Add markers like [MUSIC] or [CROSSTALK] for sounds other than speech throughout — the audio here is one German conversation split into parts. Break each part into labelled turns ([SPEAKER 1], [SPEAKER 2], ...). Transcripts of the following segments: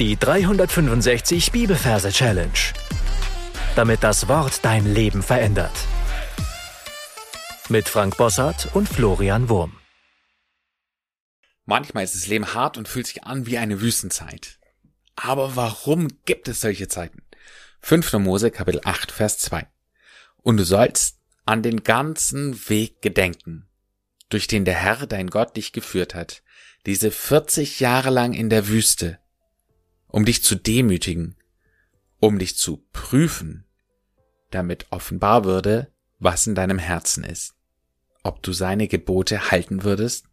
[SPEAKER 1] Die 365 Bibelverse Challenge. Damit das Wort dein Leben verändert. Mit Frank Bossart und Florian Wurm.
[SPEAKER 2] Manchmal ist das Leben hart und fühlt sich an wie eine Wüstenzeit. Aber warum gibt es solche Zeiten? 5. Mose Kapitel 8 Vers 2. Und du sollst an den ganzen Weg gedenken, durch den der Herr dein Gott dich geführt hat, diese 40 Jahre lang in der Wüste, um dich zu demütigen, um dich zu prüfen, damit offenbar würde, was in deinem Herzen ist, ob du seine Gebote halten würdest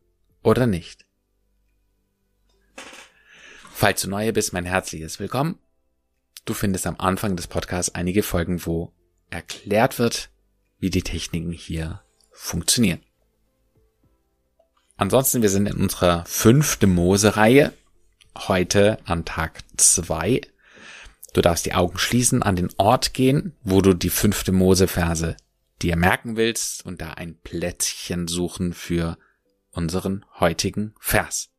[SPEAKER 2] oder nicht. Falls du neu bist, mein herzliches Willkommen. Du findest am Anfang des Podcasts einige Folgen, wo erklärt wird, wie die Techniken hier funktionieren. Ansonsten, wir sind in unserer fünfte Mose-Reihe heute an Tag zwei. Du darfst die Augen schließen, an den Ort gehen, wo du die fünfte Mose-Verse dir merken willst und da ein Plätzchen suchen für unseren heutigen Vers.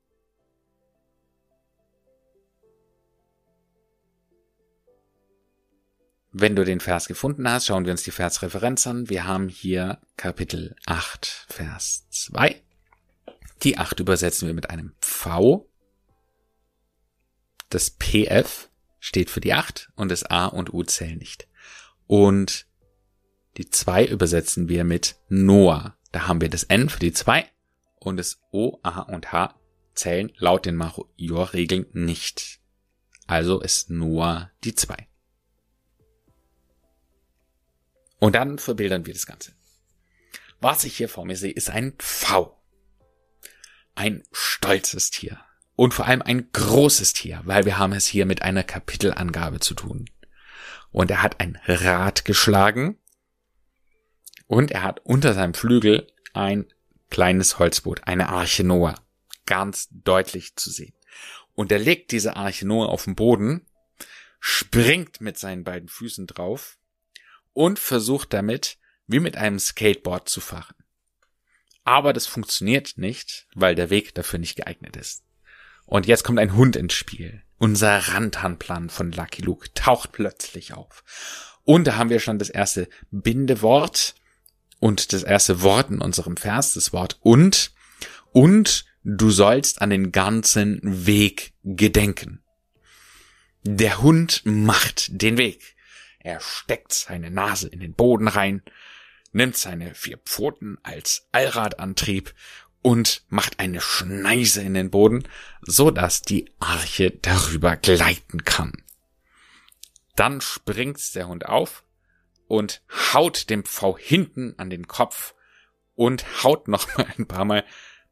[SPEAKER 2] Wenn du den Vers gefunden hast, schauen wir uns die Versreferenz an. Wir haben hier Kapitel 8, Vers 2. Die 8 übersetzen wir mit einem V das PF steht für die 8 und das A und U zählen nicht. Und die 2 übersetzen wir mit Noah. Da haben wir das N für die 2 und das O, A und H zählen laut den Major-Regeln nicht. Also ist Noah die 2. Und dann verbildern wir das Ganze. Was ich hier vor mir sehe, ist ein V. Ein stolzes Tier. Und vor allem ein großes Tier, weil wir haben es hier mit einer Kapitelangabe zu tun. Und er hat ein Rad geschlagen und er hat unter seinem Flügel ein kleines Holzboot, eine Arche Noah, ganz deutlich zu sehen. Und er legt diese Arche Noah auf den Boden, springt mit seinen beiden Füßen drauf und versucht damit, wie mit einem Skateboard zu fahren. Aber das funktioniert nicht, weil der Weg dafür nicht geeignet ist. Und jetzt kommt ein Hund ins Spiel. Unser Rantanplan von Lucky Luke taucht plötzlich auf. Und da haben wir schon das erste Bindewort und das erste Wort in unserem Vers, das Wort und. Und du sollst an den ganzen Weg gedenken. Der Hund macht den Weg. Er steckt seine Nase in den Boden rein, nimmt seine vier Pfoten als Allradantrieb und macht eine Schneise in den Boden, so dass die Arche darüber gleiten kann. Dann springt der Hund auf und haut dem Pfau hinten an den Kopf und haut noch mal ein paar Mal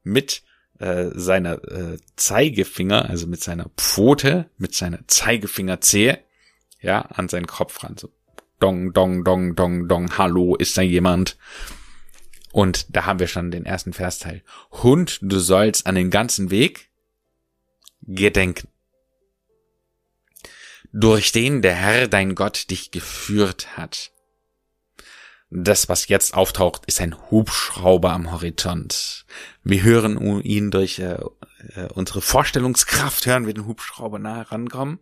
[SPEAKER 2] mit äh, seiner äh, Zeigefinger, also mit seiner Pfote, mit seiner Zeigefingerzehe, ja, an seinen Kopf ran. So dong, dong, dong, dong, dong, hallo, ist da jemand? Und da haben wir schon den ersten Versteil. Hund, du sollst an den ganzen Weg gedenken. Durch den der Herr dein Gott dich geführt hat. Das, was jetzt auftaucht, ist ein Hubschrauber am Horizont. Wir hören ihn durch äh, äh, unsere Vorstellungskraft, hören wir den Hubschrauber nahe rankommen.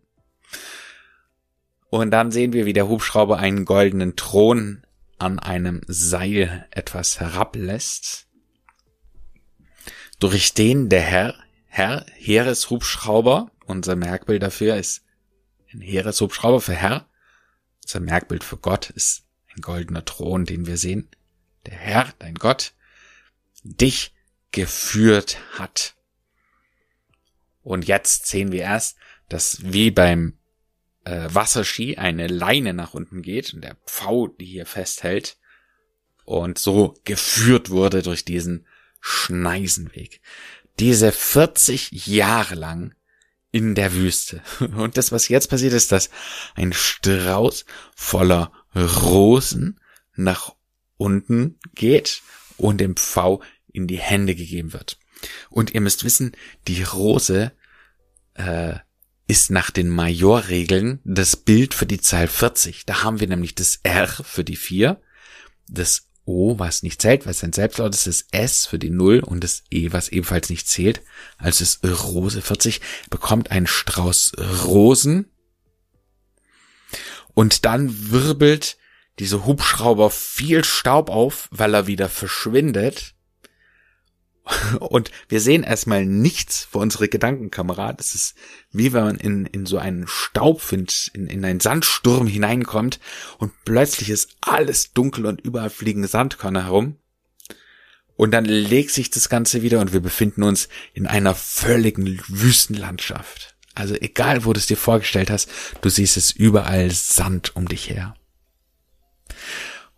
[SPEAKER 2] Und dann sehen wir, wie der Hubschrauber einen goldenen Thron an einem Seil etwas herablässt, durch den der Herr, Herr, Heereshubschrauber, unser Merkbild dafür ist ein Heereshubschrauber für Herr, unser Merkbild für Gott ist ein goldener Thron, den wir sehen, der Herr, dein Gott, dich geführt hat. Und jetzt sehen wir erst, dass wie beim äh, Wasserski eine Leine nach unten geht und der Pfau die hier festhält und so geführt wurde durch diesen Schneisenweg. Diese 40 Jahre lang in der Wüste. [LAUGHS] Und das, was jetzt passiert, ist, dass ein Strauß voller Rosen nach unten geht und dem Pfau in die Hände gegeben wird. Und ihr müsst wissen, die Rose äh, ist nach den Majorregeln das Bild für die Zahl 40. Da haben wir nämlich das R für die 4, das O, was nicht zählt, weil es ein Selbstlaut ist, das S für die Null und das E, was ebenfalls nicht zählt. Also ist Rose 40, bekommt einen Strauß Rosen. Und dann wirbelt dieser Hubschrauber viel Staub auf, weil er wieder verschwindet. [LAUGHS] Und wir sehen erstmal nichts für unsere Gedankenkamera. Das ist wie wenn man in, in so einen Staubwind, in, in einen Sandsturm hineinkommt und plötzlich ist alles dunkel und überall fliegen Sandkörner herum. Und dann legt sich das Ganze wieder und wir befinden uns in einer völligen Wüstenlandschaft. Also egal, wo du es dir vorgestellt hast, du siehst es überall Sand um dich her.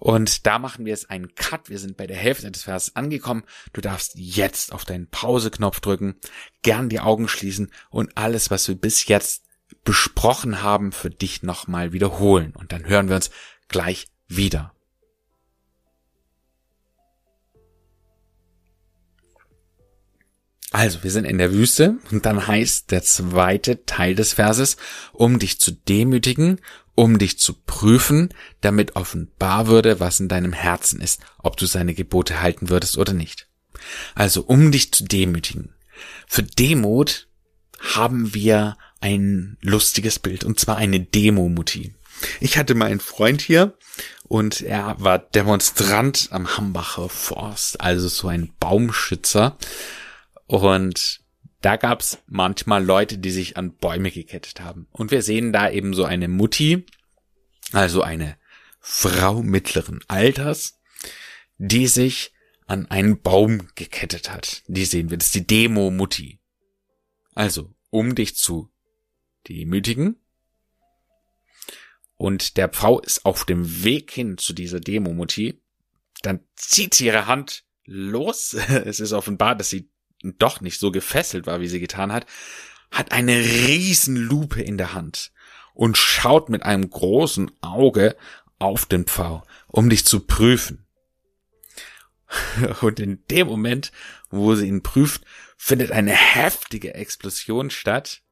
[SPEAKER 2] Und da machen wir jetzt einen Cut. Wir sind bei der Hälfte des Verses angekommen. Du darfst jetzt auf deinen Pause-Knopf drücken, gern die Augen schließen und alles, was wir bis jetzt besprochen haben, für dich nochmal wiederholen. Und dann hören wir uns gleich wieder. Also, wir sind in der Wüste und dann heißt der zweite Teil des Verses, um dich zu demütigen um dich zu prüfen, damit offenbar würde, was in deinem Herzen ist, ob du seine Gebote halten würdest oder nicht. Also um dich zu demütigen. Für Demut haben wir ein lustiges Bild, und zwar eine Demo-Mutti. Ich hatte mal einen Freund hier und er war Demonstrant am Hambacher Forst, also so ein Baumschützer. Und da gab's manchmal Leute, die sich an Bäume gekettet haben. Und wir sehen da eben so eine Mutti, also eine Frau mittleren Alters, die sich an einen Baum gekettet hat. Die sehen wir, das ist die Demo-Mutti. Also, um dich zu demütigen. Und der Frau ist auf dem Weg hin zu dieser Demo-Mutti. Dann zieht sie ihre Hand los. [LAUGHS] Es ist offenbar, dass sie doch nicht so gefesselt war, wie sie getan hat, hat eine Riesenlupe in der Hand und schaut mit einem großen Auge auf den Pfau, um dich zu prüfen. [LAUGHS] Und in dem Moment, wo sie ihn prüft, findet eine heftige Explosion statt.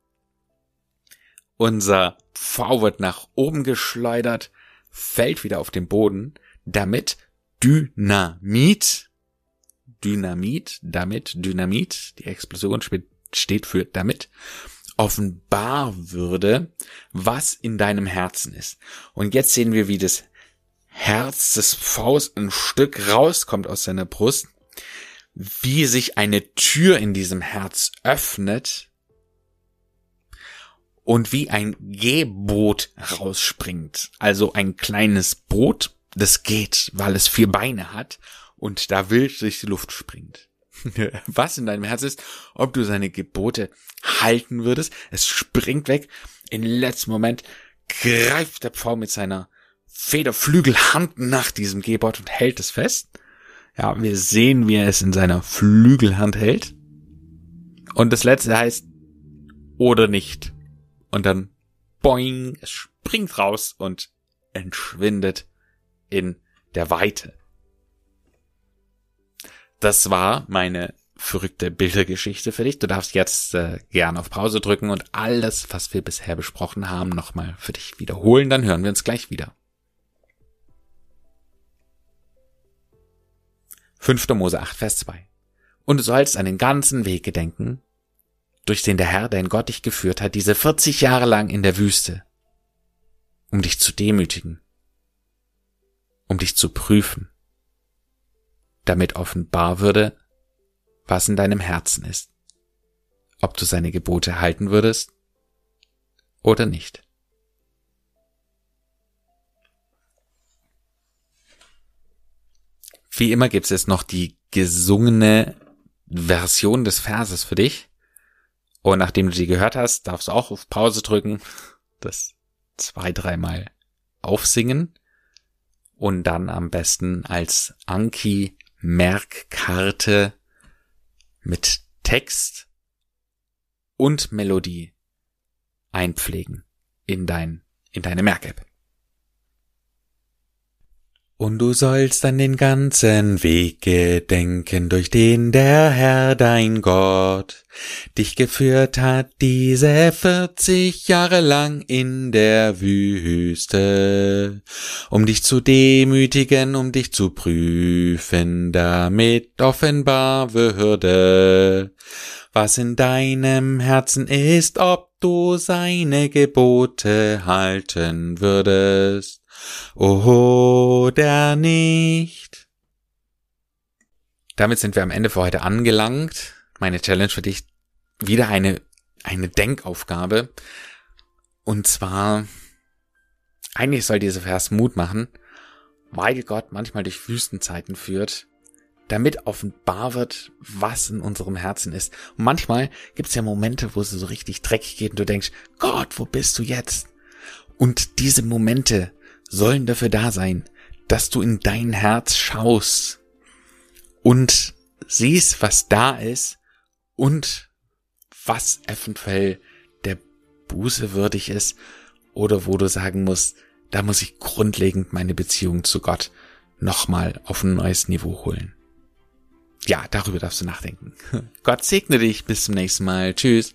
[SPEAKER 2] Unser Pfau wird nach oben geschleudert, fällt wieder auf den Boden, damit Dynamit Dynamit, damit, Dynamit, die Explosion steht für damit, offenbar würde, was in deinem Herzen ist. Und jetzt sehen wir, wie das Herz des Faust ein Stück rauskommt aus seiner Brust, wie sich eine Tür in diesem Herz öffnet und wie ein Gehboot rausspringt. Also ein kleines Boot, das geht, weil es vier Beine hat und da wild durch die Luft springt. [LAUGHS] Was in deinem Herz ist, ob du seine Gebote halten würdest. Es springt weg. Im letzten Moment greift der Pfau mit seiner Federflügelhand nach diesem Gebot und hält es fest. Ja, wir sehen, wie er es in seiner Flügelhand hält. Und das letzte heißt, oder nicht. Und dann, boing, es springt raus und entschwindet in der Weite. Das war meine verrückte Bildergeschichte für dich. Du darfst jetzt äh, gerne auf Pause drücken und alles, was wir bisher besprochen haben, nochmal für dich wiederholen. Dann hören wir uns gleich wieder. 5. Mose 8, Vers 2. Und du sollst an den ganzen Weg gedenken, durch den der Herr, dein Gott dich geführt hat, diese 40 Jahre lang in der Wüste, um dich zu demütigen, um dich zu prüfen, damit offenbar würde, was in deinem Herzen ist, ob du seine Gebote halten würdest oder nicht. Wie immer gibt es jetzt noch die gesungene Version des Verses für dich. Und nachdem du die gehört hast, darfst du auch auf Pause drücken, das zwei, dreimal aufsingen und dann am besten als Anki Merkkarte mit Text und Melodie einpflegen in dein, in deine Merk-App. Und du sollst an den ganzen Weg gedenken, durch den der Herr dein Gott dich geführt hat, diese vierzig Jahre lang in der Wüste, um dich zu demütigen, um dich zu prüfen, damit offenbar würde, was in deinem Herzen ist, ob du seine Gebote halten würdest oder nicht. Damit sind wir am Ende für heute angelangt. Meine Challenge für dich wieder eine, eine Denkaufgabe. Und zwar, eigentlich soll dieser Vers Mut machen, weil Gott manchmal durch Wüstenzeiten führt, damit offenbar wird, was in unserem Herzen ist. Und manchmal gibt es ja Momente, wo es so richtig dreckig geht und du denkst, Gott, wo bist du jetzt? Und diese Momente sollen dafür da sein, dass du in dein Herz schaust und siehst, was da ist und was eventuell der Buße würdig ist oder wo du sagen musst, da muss ich grundlegend meine Beziehung zu Gott nochmal auf ein neues Niveau holen. Ja, darüber darfst du nachdenken. [LAUGHS] Gott segne dich. Bis zum nächsten Mal. Tschüss.